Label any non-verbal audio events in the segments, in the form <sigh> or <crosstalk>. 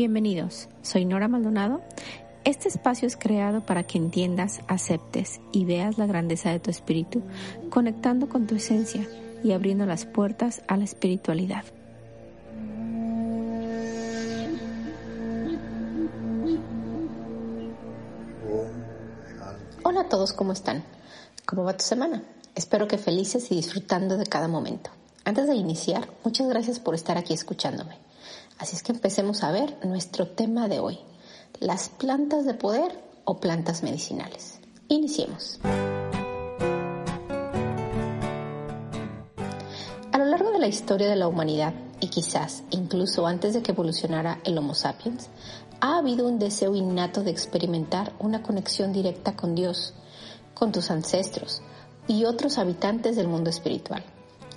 Bienvenidos, soy Nora Maldonado. Este espacio es creado para que entiendas, aceptes y veas la grandeza de tu espíritu, conectando con tu esencia y abriendo las puertas a la espiritualidad. Hola a todos, ¿cómo están? ¿Cómo va tu semana? Espero que felices y disfrutando de cada momento. Antes de iniciar, muchas gracias por estar aquí escuchándome. Así es que empecemos a ver nuestro tema de hoy, las plantas de poder o plantas medicinales. Iniciemos. A lo largo de la historia de la humanidad, y quizás incluso antes de que evolucionara el Homo sapiens, ha habido un deseo innato de experimentar una conexión directa con Dios, con tus ancestros y otros habitantes del mundo espiritual.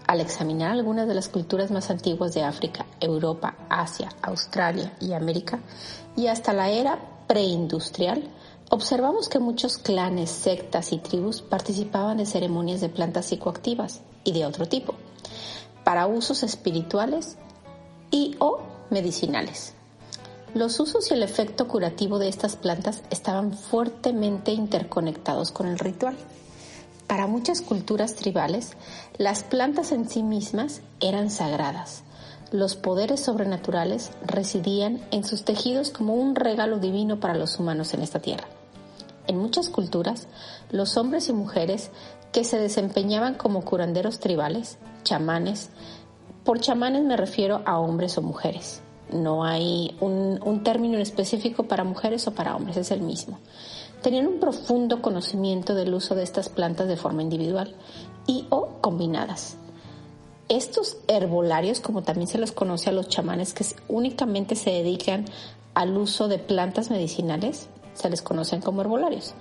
Al examinar algunas de las culturas más antiguas de África, Europa, Asia, Australia y América, y hasta la era preindustrial, observamos que muchos clanes, sectas y tribus participaban de ceremonias de plantas psicoactivas y de otro tipo, para usos espirituales y o medicinales. Los usos y el efecto curativo de estas plantas estaban fuertemente interconectados con el ritual. Para muchas culturas tribales, las plantas en sí mismas eran sagradas. Los poderes sobrenaturales residían en sus tejidos como un regalo divino para los humanos en esta tierra. En muchas culturas, los hombres y mujeres que se desempeñaban como curanderos tribales, chamanes, por chamanes me refiero a hombres o mujeres. No hay un, término específico para mujeres o para hombres, es el mismo tenían un profundo conocimiento del uso de estas plantas de forma individual y o combinadas. Estos herbolarios, como también se los conoce a los chamanes que únicamente se dedican al uso de plantas medicinales, se les conocen como herbolarios.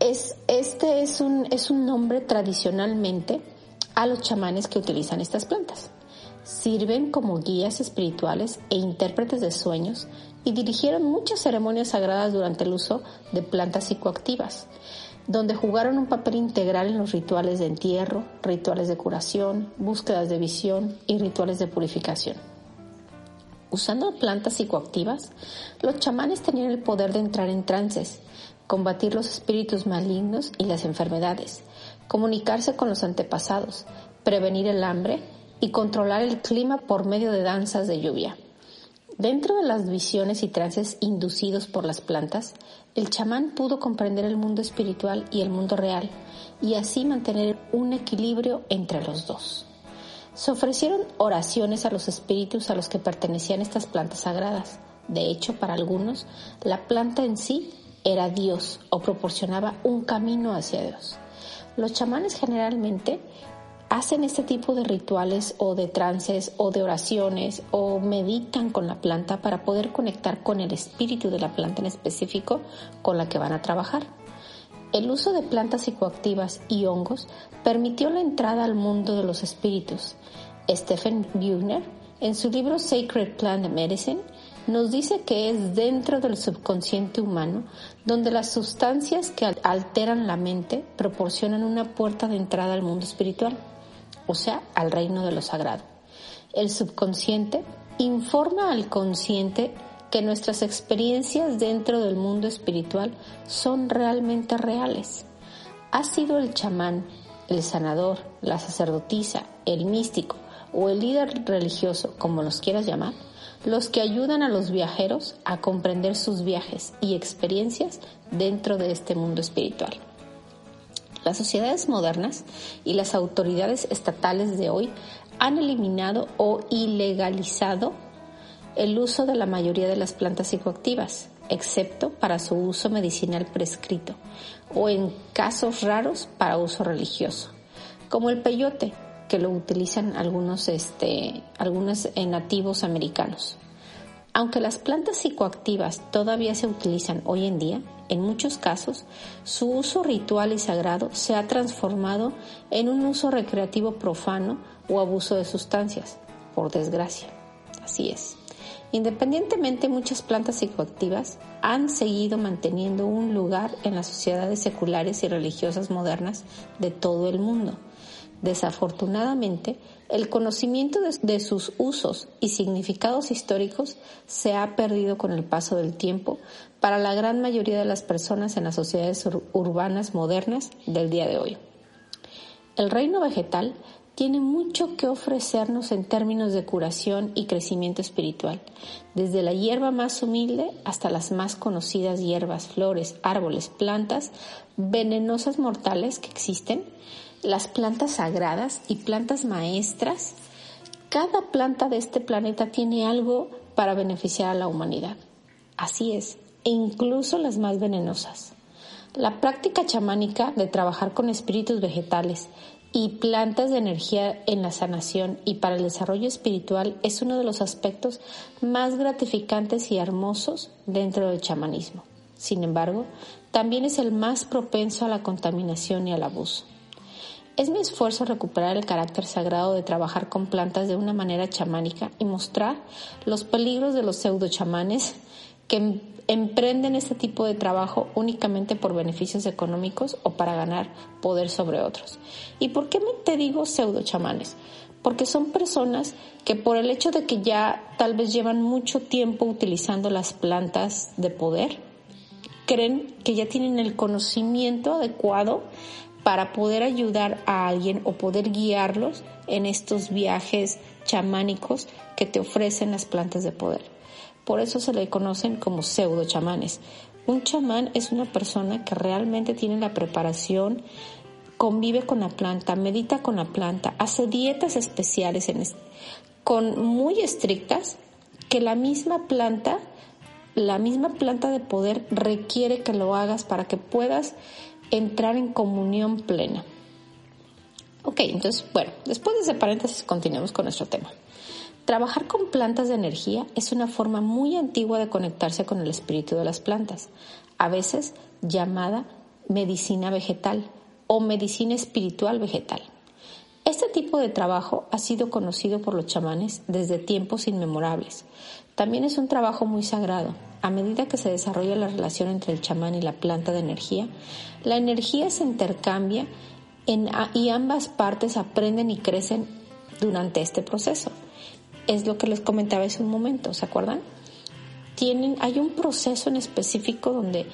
Es, este es un, es un nombre tradicionalmente a los chamanes que utilizan estas plantas. Sirven como guías espirituales e intérpretes de sueños y dirigieron muchas ceremonias sagradas durante el uso de plantas psicoactivas, donde jugaron un papel integral en los rituales de entierro, rituales de curación, búsquedas de visión y rituales de purificación. Usando plantas psicoactivas, los chamanes tenían el poder de entrar en trances, combatir los espíritus malignos y las enfermedades, comunicarse con los antepasados, prevenir el hambre y controlar el clima por medio de danzas de lluvia. Dentro de las visiones y trances inducidos por las plantas, el chamán pudo comprender el mundo espiritual y el mundo real y así mantener un equilibrio entre los dos. Se ofrecieron oraciones a los espíritus a los que pertenecían estas plantas sagradas. De hecho, para algunos, la planta en sí era Dios o proporcionaba un camino hacia Dios. Los chamanes generalmente hacen este tipo de rituales o de trances o de oraciones o meditan con la planta para poder conectar con el espíritu de la planta en específico con la que van a trabajar. El uso de plantas psicoactivas y hongos permitió la entrada al mundo de los espíritus. Stephen Buechner, en su libro Sacred Plant Medicine, nos dice que es dentro del subconsciente humano donde las sustancias que alteran la mente proporcionan una puerta de entrada al mundo espiritual o sea, al reino de lo sagrado. El subconsciente informa al consciente que nuestras experiencias dentro del mundo espiritual son realmente reales. Ha sido el chamán, el sanador, la sacerdotisa, el místico o el líder religioso, como los quieras llamar, los que ayudan a los viajeros a comprender sus viajes y experiencias dentro de este mundo espiritual. Las sociedades modernas y las autoridades estatales de hoy han eliminado o ilegalizado el uso de la mayoría de las plantas psicoactivas, excepto para su uso medicinal prescrito o en casos raros para uso religioso, como el peyote, que lo utilizan algunos, este, algunos nativos americanos. Aunque las plantas psicoactivas todavía se utilizan hoy en día, en muchos casos, su uso ritual y sagrado se ha transformado en un uso recreativo profano o abuso de sustancias, por desgracia. Así es. Independientemente, muchas plantas psicoactivas han seguido manteniendo un lugar en las sociedades seculares y religiosas modernas de todo el mundo. Desafortunadamente, el conocimiento de, sus usos y significados históricos se ha perdido con el paso del tiempo para la gran mayoría de las personas en las sociedades urbanas modernas del día de hoy. El reino vegetal tiene mucho que ofrecernos en términos de curación y crecimiento espiritual, desde la hierba más humilde hasta las más conocidas hierbas, flores, árboles, plantas venenosas mortales que existen, las plantas sagradas y plantas maestras. Cada planta de este planeta tiene algo para beneficiar a la humanidad. Así es, e incluso las más venenosas. La práctica chamánica de trabajar con espíritus vegetales y plantas de energía en la sanación y para el desarrollo espiritual es uno de los aspectos más gratificantes y hermosos dentro del chamanismo. Sin embargo, también es el más propenso a la contaminación y al abuso. Es mi esfuerzo recuperar el carácter sagrado de trabajar con plantas de una manera chamánica y mostrar los peligros de los pseudo chamanes que emprenden este tipo de trabajo únicamente por beneficios económicos o para ganar poder sobre otros. ¿Y por qué te digo pseudo chamanes? Porque son personas que por el hecho de que ya tal vez llevan mucho tiempo utilizando las plantas de poder, creen que ya tienen el conocimiento adecuado para poder ayudar a alguien o poder guiarlos en estos viajes chamánicos que te ofrecen las plantas de poder. Por eso se le conocen como pseudo chamanes. Un chamán es una persona que realmente tiene la preparación, convive con la planta, medita con la planta, hace dietas especiales con muy estrictas que la misma planta, la misma planta de poder requiere que lo hagas para que puedas entrar en comunión plena. Ok, entonces, bueno, después de ese paréntesis continuemos con nuestro tema. Trabajar con plantas de energía es una forma muy antigua de conectarse con el espíritu de las plantas, a veces llamada medicina vegetal o medicina espiritual vegetal. Este tipo de trabajo ha sido conocido por los chamanes desde tiempos inmemorables. También es un trabajo muy sagrado. A medida que se desarrolla la relación entre el chamán y la planta de energía, la energía se intercambia y ambas partes aprenden y crecen durante este proceso es lo que les comentaba hace un momento, ¿se acuerdan? Tienen, hay un proceso en específico donde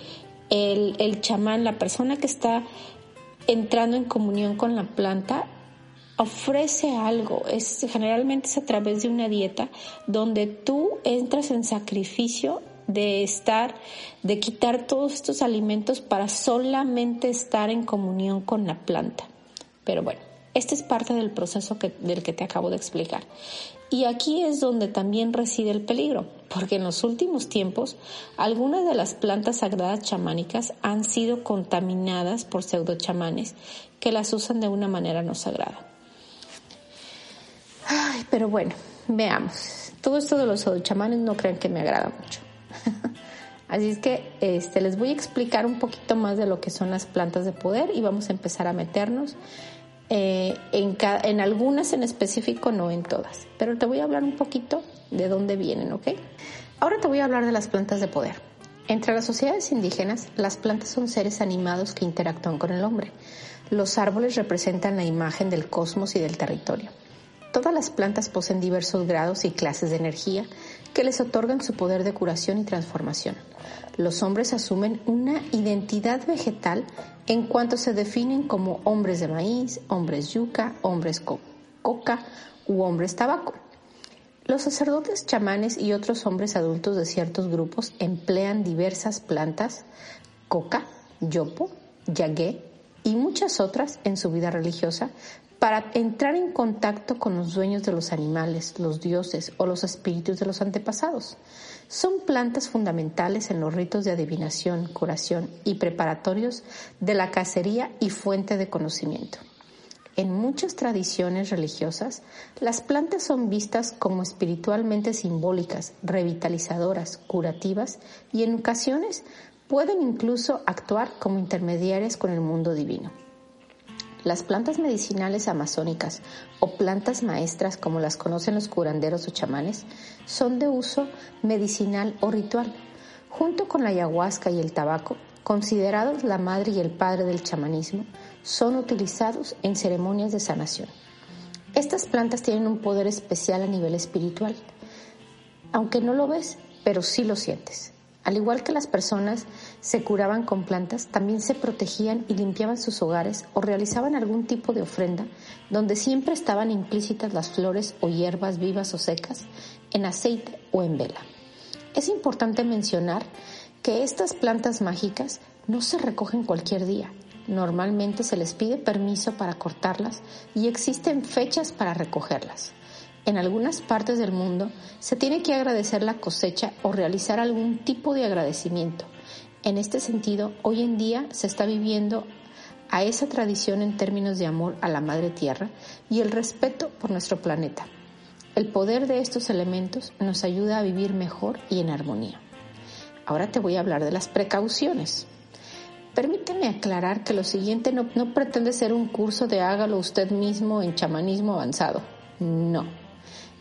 el, el chamán, la persona que está entrando en comunión con la planta, ofrece algo. Es, generalmente es a través de una dieta donde tú entras en sacrificio de estar, de quitar todos estos alimentos para solamente estar en comunión con la planta. Pero bueno, este es parte del proceso del que te acabo de explicar. Y aquí es donde también reside el peligro, porque en los últimos tiempos algunas de las plantas sagradas chamánicas han sido contaminadas por pseudo chamanes que las usan de una manera no sagrada. Pero bueno, veamos. Todo esto de los chamanes no crean que me agrada mucho. <laughs> Así es que este, les voy a explicar un poquito más de lo que son las plantas de poder y vamos a empezar a meternos eh, en, en algunas en específico, no en todas. Pero te voy a hablar un poquito de dónde vienen, ¿ok? Ahora te voy a hablar de las plantas de poder. Entre las sociedades indígenas, las plantas son seres animados que interactúan con el hombre. Los árboles representan la imagen del cosmos y del territorio. Todas las plantas poseen diversos grados y clases de energía que les otorgan su poder de curación y transformación. Los hombres asumen una identidad vegetal en cuanto se definen como hombres de maíz, hombres yuca, hombres coca u hombres tabaco. Los sacerdotes, chamanes y otros hombres adultos de ciertos grupos emplean diversas plantas, coca, yopo, yagué y muchas otras en su vida religiosa para entrar en contacto con los dueños de los animales, los dioses o los espíritus de los antepasados. Son plantas fundamentales en los ritos de adivinación, curación y preparatorios de la cacería y fuente de conocimiento. En muchas tradiciones religiosas, las plantas son vistas como espiritualmente simbólicas, revitalizadoras, curativas y en ocasiones pueden incluso actuar como intermediarias con el mundo divino. Las plantas medicinales amazónicas o plantas maestras como las conocen los curanderos o chamanes son de uso medicinal o ritual. Junto con la ayahuasca y el tabaco, considerados la madre y el padre del chamanismo, son utilizados en ceremonias de sanación. Estas plantas tienen un poder especial a nivel espiritual, aunque no lo ves, pero sí lo sientes. Al igual que las personas se curaban con plantas, también se protegían y limpiaban sus hogares o realizaban algún tipo de ofrenda donde siempre estaban implícitas las flores o hierbas vivas o secas en aceite o en vela. Es importante mencionar que estas plantas mágicas no se recogen cualquier día. Normalmente se les pide permiso para cortarlas y existen fechas para recogerlas. En algunas partes del mundo se tiene que agradecer la cosecha o realizar algún tipo de agradecimiento. En este sentido, hoy en día se está viviendo a esa tradición en términos de amor a la Madre Tierra y el respeto por nuestro planeta. El poder de estos elementos nos ayuda a vivir mejor y en armonía. Ahora te voy a hablar de las precauciones. Permíteme aclarar que lo siguiente no, no pretende ser un curso de hágalo usted mismo en chamanismo avanzado. No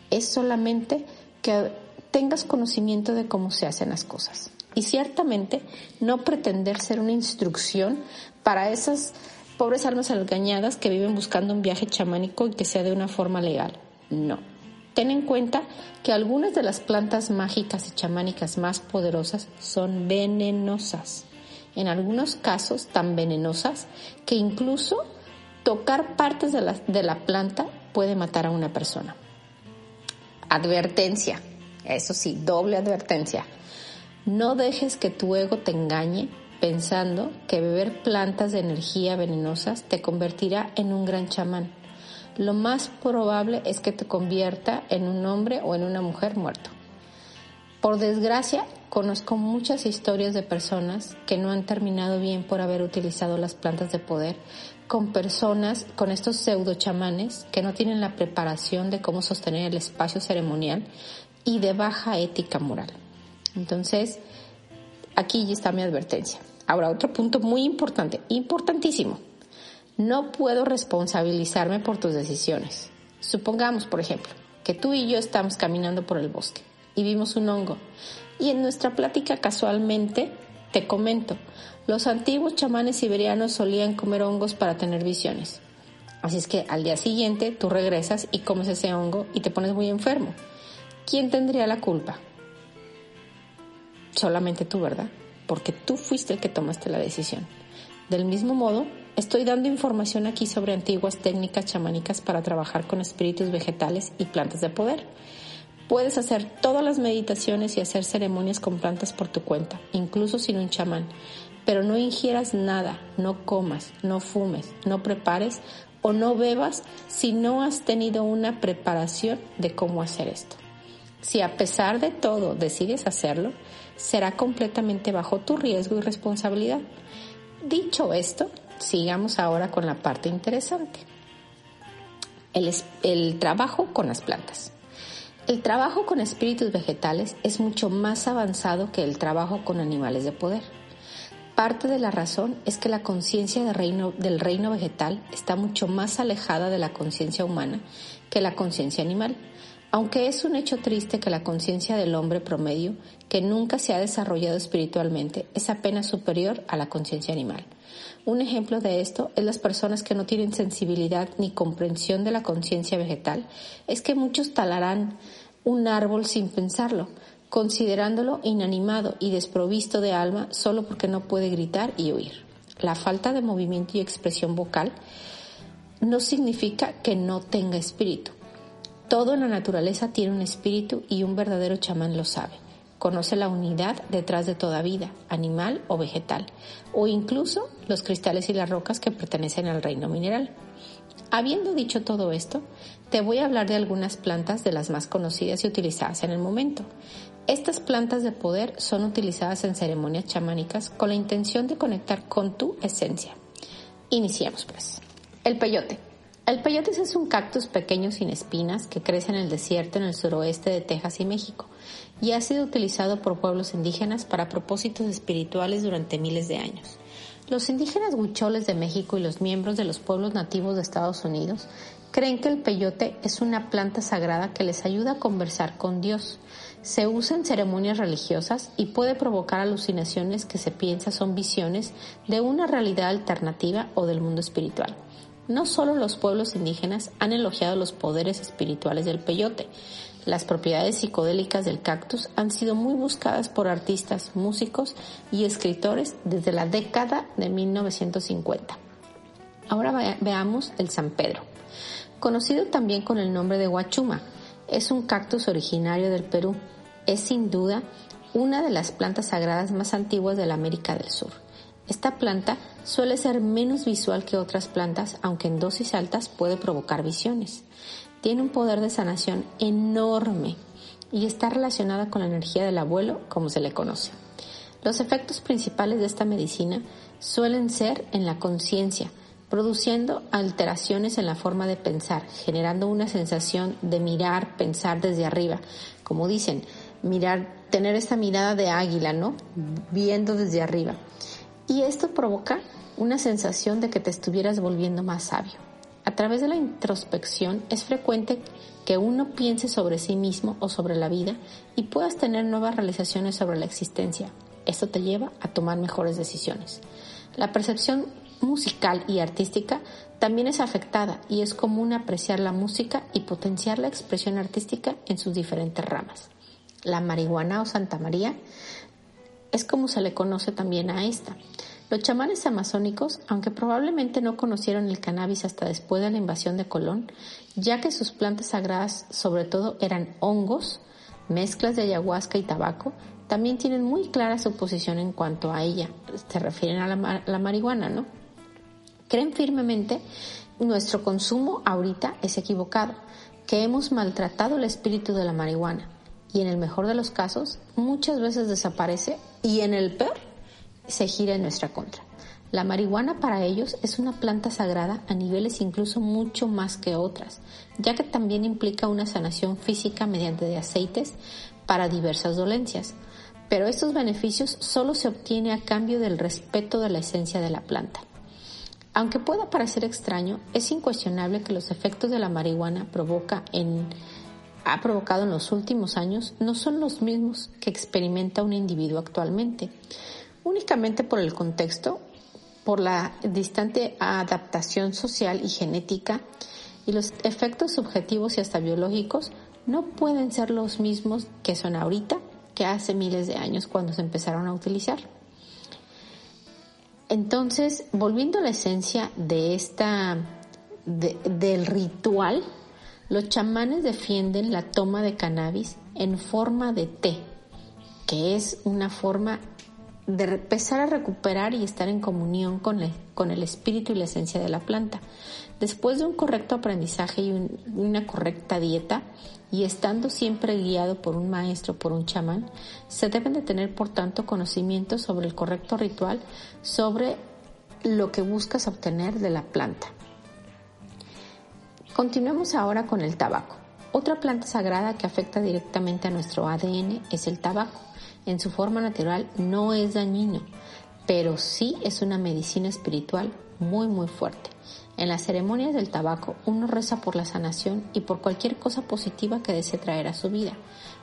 es solamente que tengas conocimiento de cómo se hacen las cosas. Y ciertamente no pretender ser una instrucción para esas pobres almas engañadas que viven buscando un viaje chamánico y que sea de una forma legal. No. Ten en cuenta que algunas de las plantas mágicas y chamánicas más poderosas son venenosas. En algunos casos tan venenosas que incluso tocar partes de la, de la planta puede matar a una persona. Advertencia, eso sí, doble advertencia. No dejes que tu ego te engañe pensando que beber plantas de energía venenosas te convertirá en un gran chamán. Lo más probable es que te convierta en un hombre o en una mujer muerto. Por desgracia, conozco muchas historias de personas que no han terminado bien por haber utilizado las plantas de poder con personas, con estos pseudo chamanes que no tienen la preparación de cómo sostener el espacio ceremonial y de baja ética moral. Entonces, aquí ya está mi advertencia. Ahora, otro punto muy importante, importantísimo. No puedo responsabilizarme por tus decisiones. Supongamos, por ejemplo, que tú y yo estamos caminando por el bosque y vimos un hongo. Y en nuestra plática casualmente te comento, los antiguos chamanes siberianos solían comer hongos para tener visiones. Así es que al día siguiente tú regresas y comes ese hongo y te pones muy enfermo. ¿Quién tendría la culpa? Solamente tú, ¿verdad? Porque tú fuiste el que tomaste la decisión. Del mismo modo, estoy dando información aquí sobre antiguas técnicas chamánicas para trabajar con espíritus vegetales y plantas de poder. Puedes hacer todas las meditaciones y hacer ceremonias con plantas por tu cuenta, incluso sin un chamán, pero no ingieras nada, no comas, no fumes, no prepares o no bebas si no has tenido una preparación de cómo hacer esto. Si a pesar de todo decides hacerlo, será completamente bajo tu riesgo y responsabilidad. Dicho esto, sigamos ahora con la parte interesante. El, trabajo con las plantas. El trabajo con espíritus vegetales es mucho más avanzado que el trabajo con animales de poder. Parte de la razón es que la conciencia del reino, vegetal está mucho más alejada de la conciencia humana que la conciencia animal, aunque es un hecho triste que la conciencia del hombre promedio, que nunca se ha desarrollado espiritualmente, es apenas superior a la conciencia animal. Un ejemplo de esto es las personas que no tienen sensibilidad ni comprensión de la conciencia vegetal, es que muchos talarán un árbol sin pensarlo, considerándolo inanimado y desprovisto de alma solo porque no puede gritar y oír. La falta de movimiento y expresión vocal no significa que no tenga espíritu. Todo en la naturaleza tiene un espíritu y un verdadero chamán lo sabe. Conoce la unidad detrás de toda vida, animal o vegetal, o incluso los cristales y las rocas que pertenecen al reino mineral. Habiendo dicho todo esto, te voy a hablar de algunas plantas de las más conocidas y utilizadas en el momento. Estas plantas de poder son utilizadas en ceremonias chamánicas con la intención de conectar con tu esencia. Iniciemos pues. El peyote. El peyote es un cactus pequeño sin espinas que crece en el desierto en el suroeste de Texas y México y ha sido utilizado por pueblos indígenas para propósitos espirituales durante miles de años. Los indígenas huicholes de México y los miembros de los pueblos nativos de Estados Unidos creen que el peyote es una planta sagrada que les ayuda a conversar con Dios, Se usa en ceremonias religiosas y puede provocar alucinaciones que se piensa son visiones de una realidad alternativa o del mundo espiritual. No solo los pueblos indígenas han elogiado los poderes espirituales del peyote, las propiedades psicodélicas del cactus han sido muy buscadas por artistas, músicos y escritores desde la década de 1950. Ahora veamos el San Pedro, conocido también con el nombre de guachuma. Es un cactus originario del Perú. Es sin duda una de las plantas sagradas más antiguas de la América del Sur. Esta planta suele ser menos visual que otras plantas, aunque en dosis altas puede provocar visiones. Tiene un poder de sanación enorme y está relacionada con la energía del abuelo, como se le conoce. Los efectos principales de esta medicina suelen ser en la conciencia, produciendo alteraciones en la forma de pensar, generando una sensación de mirar, pensar desde arriba, como dicen, mirar, tener esa mirada de águila, ¿no? Viendo desde arriba. Y esto provoca una sensación de que te estuvieras volviendo más sabio. A través de la introspección es frecuente que uno piense sobre sí mismo o sobre la vida y puedas tener nuevas realizaciones sobre la existencia. Esto te lleva a tomar mejores decisiones. La percepción musical y artística también es afectada y es común apreciar la música y potenciar la expresión artística en sus diferentes ramas. La marihuana o Santa María es como se le conoce también a esta. Los chamanes amazónicos, aunque probablemente no conocieron el cannabis hasta después de la invasión de Colón, ya que sus plantas sagradas sobre todo eran hongos, mezclas de ayahuasca y tabaco, también tienen muy clara su posición en cuanto a ella. Se refieren a la, la marihuana, ¿no? Creen firmemente nuestro consumo ahorita es equivocado, que hemos maltratado el espíritu de la marihuana y en el mejor de los casos muchas veces desaparece y en el peor se gira en nuestra contra. La marihuana para ellos es una planta sagrada a niveles incluso mucho más que otras, ya que también implica una sanación física mediante de aceites para diversas dolencias. Pero estos beneficios solo se obtiene a cambio del respeto de la esencia de la planta. Aunque pueda parecer extraño, es incuestionable que los efectos de la marihuana provoca en, ha provocado en los últimos años no son los mismos que experimenta un individuo actualmente. Únicamente por el contexto, por la distante adaptación social y genética y los efectos subjetivos y hasta biológicos no pueden ser los mismos que son ahorita que hace miles de años cuando se empezaron a utilizar. Entonces, volviendo a la esencia de esta, del ritual, los chamanes defienden la toma de cannabis en forma de té, que es una forma de empezar a recuperar y estar en comunión con el espíritu y la esencia de la planta. Después de un correcto aprendizaje y una correcta dieta, y estando siempre guiado por un maestro, por un chamán, se deben de tener por tanto conocimiento sobre el correcto ritual, sobre lo que buscas obtener de la planta. Continuemos ahora con el tabaco. Otra planta sagrada que afecta directamente a nuestro ADN es el tabaco. En su forma natural no es dañino, pero sí es una medicina espiritual muy muy fuerte. En las ceremonias del tabaco uno reza por la sanación y por cualquier cosa positiva que desee traer a su vida.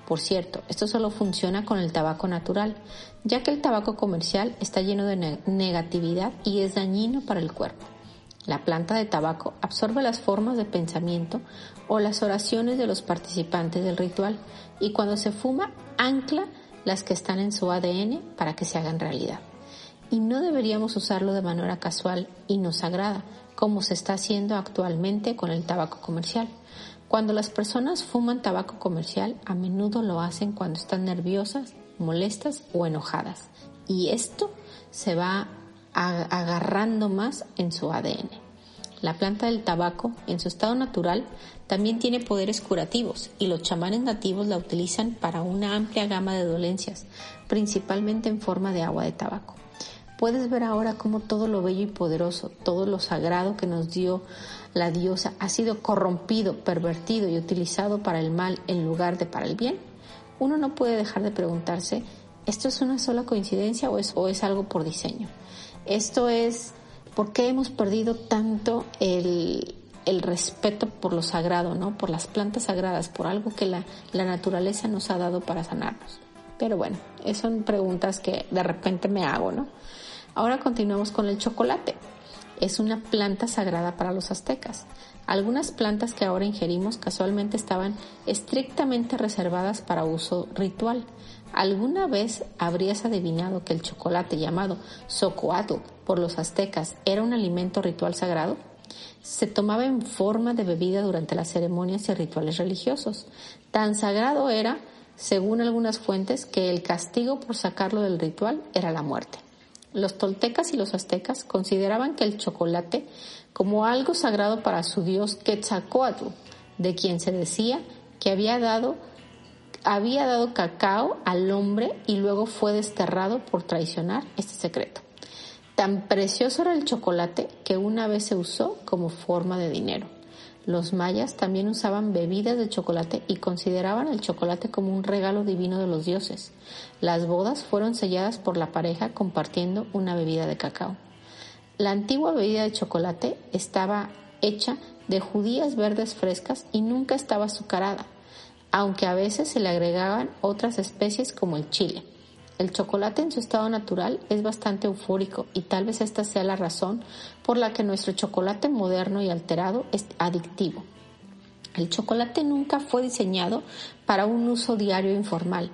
Por cierto, esto solo funciona con el tabaco natural, ya que el tabaco comercial está lleno de negatividad y es dañino para el cuerpo. La planta de tabaco absorbe las formas de pensamiento o las oraciones de los participantes del ritual y cuando se fuma ancla las que están en su ADN para que se hagan realidad. Y no deberíamos usarlo de manera casual y no sagrada, como se está haciendo actualmente con el tabaco comercial. Cuando las personas fuman tabaco comercial, a menudo lo hacen cuando están nerviosas, molestas o enojadas. Y esto se va agarrando más en su ADN. La planta del tabaco, en su estado natural, también tiene poderes curativos y los chamanes nativos la utilizan para una amplia gama de dolencias, principalmente en forma de agua de tabaco. Puedes ver ahora cómo todo lo bello y poderoso, todo lo sagrado que nos dio la diosa ha sido corrompido, pervertido y utilizado para el mal en lugar de para el bien. Uno no puede dejar de preguntarse, ¿esto es una sola coincidencia o es, o es algo por diseño? Esto es, ¿por qué hemos perdido tanto el, el respeto por lo sagrado, ¿no? Por las plantas sagradas, por algo que la, la naturaleza nos ha dado para sanarnos. Pero bueno, son preguntas que de repente me hago, ¿no? Ahora continuamos con el chocolate. Es una planta sagrada para los aztecas. Algunas plantas que ahora ingerimos casualmente estaban estrictamente reservadas para uso ritual. ¿Alguna vez habrías adivinado que el chocolate llamado socoatl por los aztecas era un alimento ritual sagrado? Se tomaba en forma de bebida durante las ceremonias y rituales religiosos. Tan sagrado era, según algunas fuentes, que el castigo por sacarlo del ritual era la muerte. Los toltecas y los aztecas consideraban que el chocolate como algo sagrado para su dios Quetzalcoatl, de quien se decía que había dado había dado cacao al hombre y luego fue desterrado por traicionar este secreto. Tan precioso era el chocolate que una vez se usó como forma de dinero. Los mayas también usaban bebidas de chocolate y consideraban el chocolate como un regalo divino de los dioses. Las bodas fueron selladas por la pareja compartiendo una bebida de cacao. La antigua bebida de chocolate estaba hecha de judías verdes frescas y nunca estaba azucarada, aunque a veces se le agregaban otras especies como el chile. El chocolate en su estado natural es bastante eufórico y tal vez esta sea la razón por la que nuestro chocolate moderno y alterado es adictivo. El chocolate nunca fue diseñado para un uso diario informal.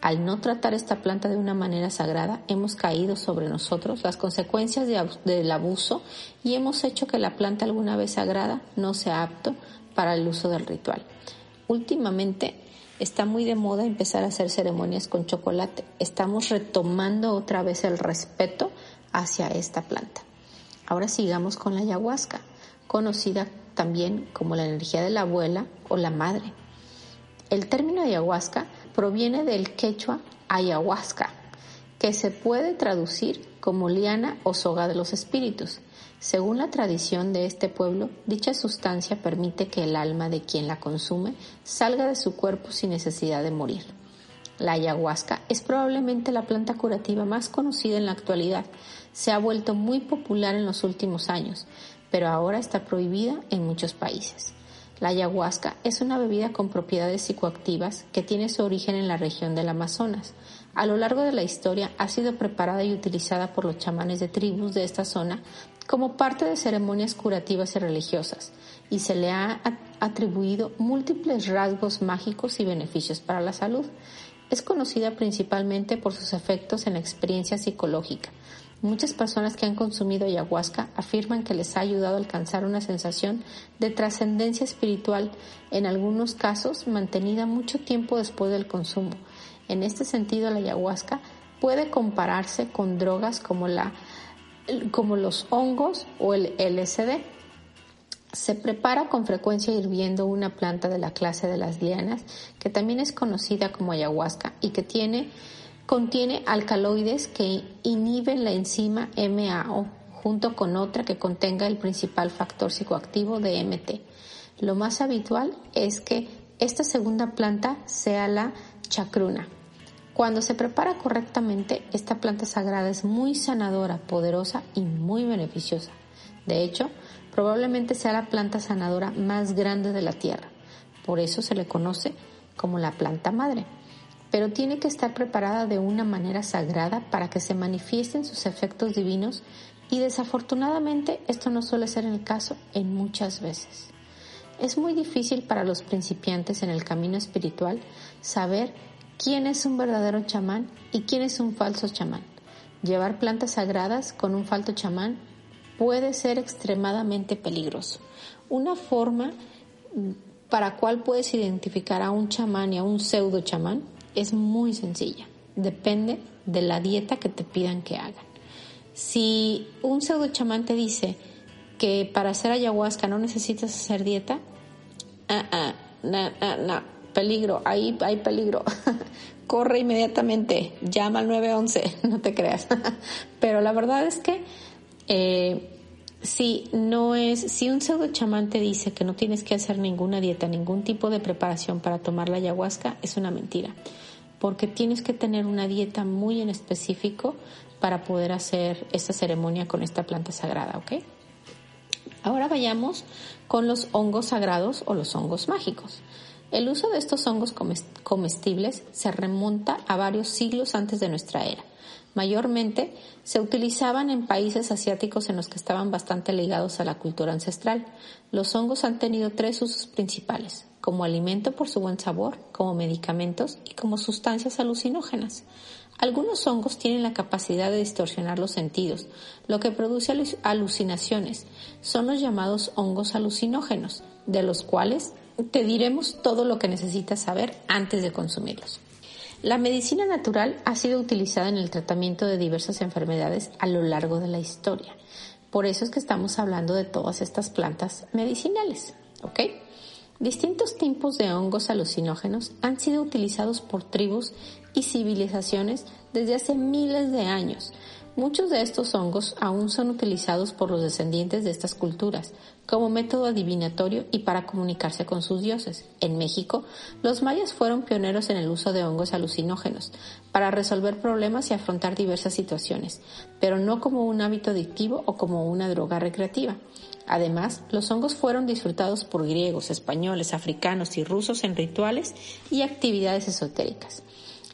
Al no tratar esta planta de una manera sagrada, hemos caído sobre nosotros las consecuencias del abuso y hemos hecho que la planta alguna vez sagrada no sea apto para el uso del ritual. Últimamente Está muy de moda empezar a hacer ceremonias con chocolate. Estamos retomando otra vez el respeto hacia esta planta. Ahora sigamos con la ayahuasca, conocida también como la energía de la abuela o la madre. El término ayahuasca proviene del quechua ayahuasca, que se puede traducir como liana o soga de los espíritus. Según la tradición de este pueblo, dicha sustancia permite que el alma de quien la consume salga de su cuerpo sin necesidad de morir. La ayahuasca es probablemente la planta curativa más conocida en la actualidad. Se ha vuelto muy popular en los últimos años, pero ahora está prohibida en muchos países. La ayahuasca es una bebida con propiedades psicoactivas que tiene su origen en la región del Amazonas. A lo largo de la historia ha sido preparada y utilizada por los chamanes de tribus de esta zona como parte de ceremonias curativas y religiosas, y se le ha atribuido múltiples rasgos mágicos y beneficios para la salud. Es conocida principalmente por sus efectos en la experiencia psicológica. Muchas personas que han consumido ayahuasca afirman que les ha ayudado a alcanzar una sensación de trascendencia espiritual, en algunos casos mantenida mucho tiempo después del consumo. En este sentido, la ayahuasca puede compararse con drogas como la como los hongos o el LSD. Se prepara con frecuencia hirviendo una planta de la clase de las lianas, que también es conocida como ayahuasca y que tiene, contiene alcaloides que inhiben la enzima MAO, junto con otra que contenga el principal factor psicoactivo de MT. Lo más habitual es que esta segunda planta sea la chacruna, cuando se prepara correctamente, esta planta sagrada es muy sanadora, poderosa y muy beneficiosa. De hecho, probablemente sea la planta sanadora más grande de la tierra. Por eso se le conoce como la planta madre. Pero tiene que estar preparada de una manera sagrada para que se manifiesten sus efectos divinos y desafortunadamente esto no suele ser el caso en muchas veces. Es muy difícil para los principiantes en el camino espiritual saber quién es un verdadero chamán y quién es un falso chamán. Llevar plantas sagradas con un falso chamán puede ser extremadamente peligroso. Una forma para cual puedes identificar a un chamán y a un pseudo chamán es muy sencilla. Depende de la dieta que te pidan que hagan. Si un pseudo chamán te dice que para hacer ayahuasca no necesitas hacer dieta, ah, ah, no, no, no, peligro, ahí hay peligro. <laughs> Corre inmediatamente, llama al 911, <laughs> no te creas. <laughs> Pero la verdad es que eh, si no es, si un pseudo chamán te dice que no tienes que hacer ninguna dieta, ningún tipo de preparación para tomar la ayahuasca, es una mentira. Porque tienes que tener una dieta muy en específico para poder hacer esta ceremonia con esta planta sagrada, ¿ok? Ahora vayamos con los hongos sagrados o los hongos mágicos. El uso de estos hongos comestibles se remonta a varios siglos antes de nuestra era. Mayormente se utilizaban en países asiáticos en los que estaban bastante ligados a la cultura ancestral. Los hongos han tenido tres usos principales, como alimento por su buen sabor, como medicamentos y como sustancias alucinógenas. Algunos hongos tienen la capacidad de distorsionar los sentidos, lo que produce alucinaciones. Son los llamados hongos alucinógenos, de los cuales te diremos todo lo que necesitas saber antes de consumirlos. La medicina natural ha sido utilizada en el tratamiento de diversas enfermedades a lo largo de la historia. Por eso es que estamos hablando de todas estas plantas medicinales, ¿ok? Distintos tipos de hongos alucinógenos han sido utilizados por tribus y civilizaciones desde hace miles de años, Muchos de estos hongos aún son utilizados por los descendientes de estas culturas como método adivinatorio y para comunicarse con sus dioses. En México, los mayas fueron pioneros en el uso de hongos alucinógenos para resolver problemas y afrontar diversas situaciones, pero no como un hábito adictivo o como una droga recreativa. Además, los hongos fueron disfrutados por griegos, españoles, africanos y rusos en rituales y actividades esotéricas.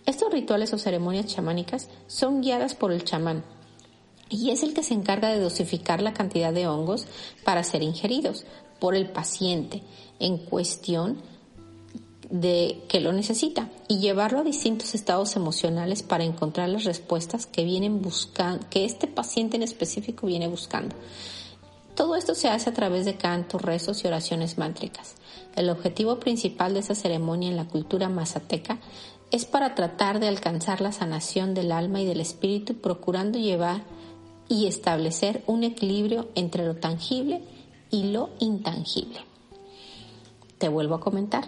Estos rituales o ceremonias chamánicas son guiadas por el chamán y es el que se encarga de dosificar la cantidad de hongos para ser ingeridos por el paciente en cuestión de que lo necesita y llevarlo a distintos estados emocionales para encontrar las respuestas que vienen buscando, que este paciente en específico viene buscando. Todo esto se hace a través de cantos, rezos y oraciones mántricas. El objetivo principal de esa ceremonia en la cultura mazateca es para tratar de alcanzar la sanación del alma y del espíritu, procurando llevar y establecer un equilibrio entre lo tangible y lo intangible. Te vuelvo a comentar.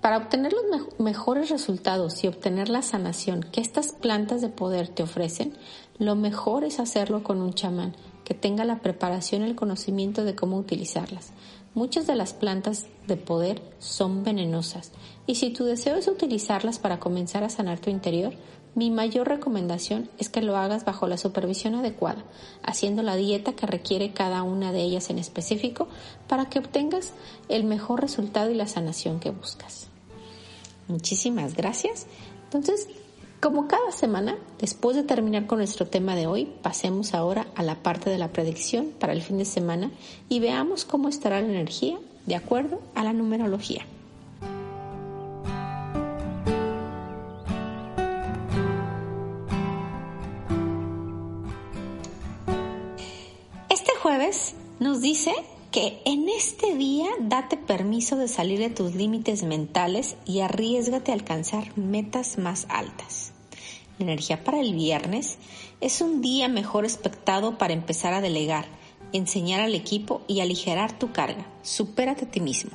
Para obtener los mejores resultados y obtener la sanación que estas plantas de poder te ofrecen, lo mejor es hacerlo con un chamán que tenga la preparación y el conocimiento de cómo utilizarlas. Muchas de las plantas de poder son venenosas y si tu deseo es utilizarlas para comenzar a sanar tu interior, mi mayor recomendación es que lo hagas bajo la supervisión adecuada, haciendo la dieta que requiere cada una de ellas en específico para que obtengas el mejor resultado y la sanación que buscas. Muchísimas gracias. Entonces, como cada semana, después de terminar con nuestro tema de hoy, pasemos ahora a la parte de la predicción para el fin de semana y veamos cómo estará la energía de acuerdo a la numerología. Jueves nos dice que en este día date permiso de salir de tus límites mentales y arriesgate a alcanzar metas más altas. La energía para el viernes es un día mejor expectado para empezar a delegar, enseñar al equipo y aligerar tu carga. Supérate a ti mismo.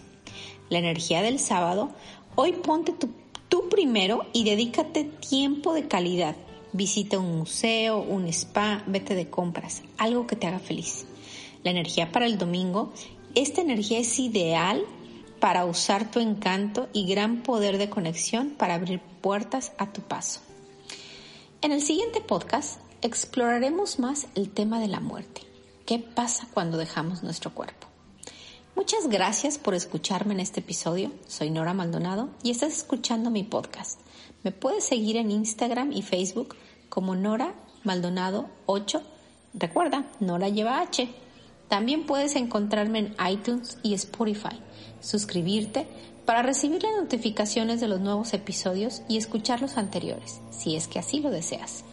La energía del sábado, hoy ponte tú primero y dedícate tiempo de calidad. Visita un museo, un spa, vete de compras, algo que te haga feliz. La energía para el domingo, esta energía es ideal para usar tu encanto y gran poder de conexión para abrir puertas a tu paso. En el siguiente podcast exploraremos más el tema de la muerte. ¿Qué pasa cuando dejamos nuestro cuerpo? Muchas gracias por escucharme en este episodio. Soy Nora Maldonado y estás escuchando mi podcast. Me puedes seguir en Instagram y Facebook como Nora Maldonado 8. Recuerda, Nora lleva H. También puedes encontrarme en iTunes y Spotify. Suscribirte para recibir las notificaciones de los nuevos episodios y escuchar los anteriores, si es que así lo deseas.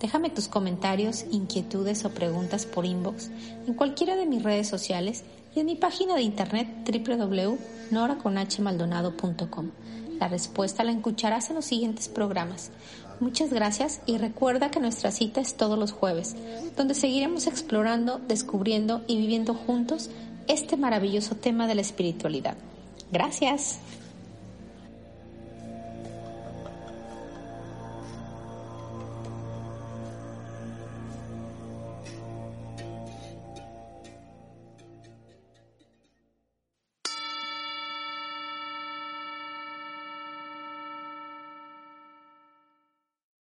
Déjame tus comentarios, inquietudes o preguntas por inbox en cualquiera de mis redes sociales y en mi página de internet www.noraconhmaldonado.com. La respuesta la escucharás en los siguientes programas. Muchas gracias y recuerda que nuestra cita es todos los jueves, donde seguiremos explorando, descubriendo y viviendo juntos este maravilloso tema de la espiritualidad. Gracias.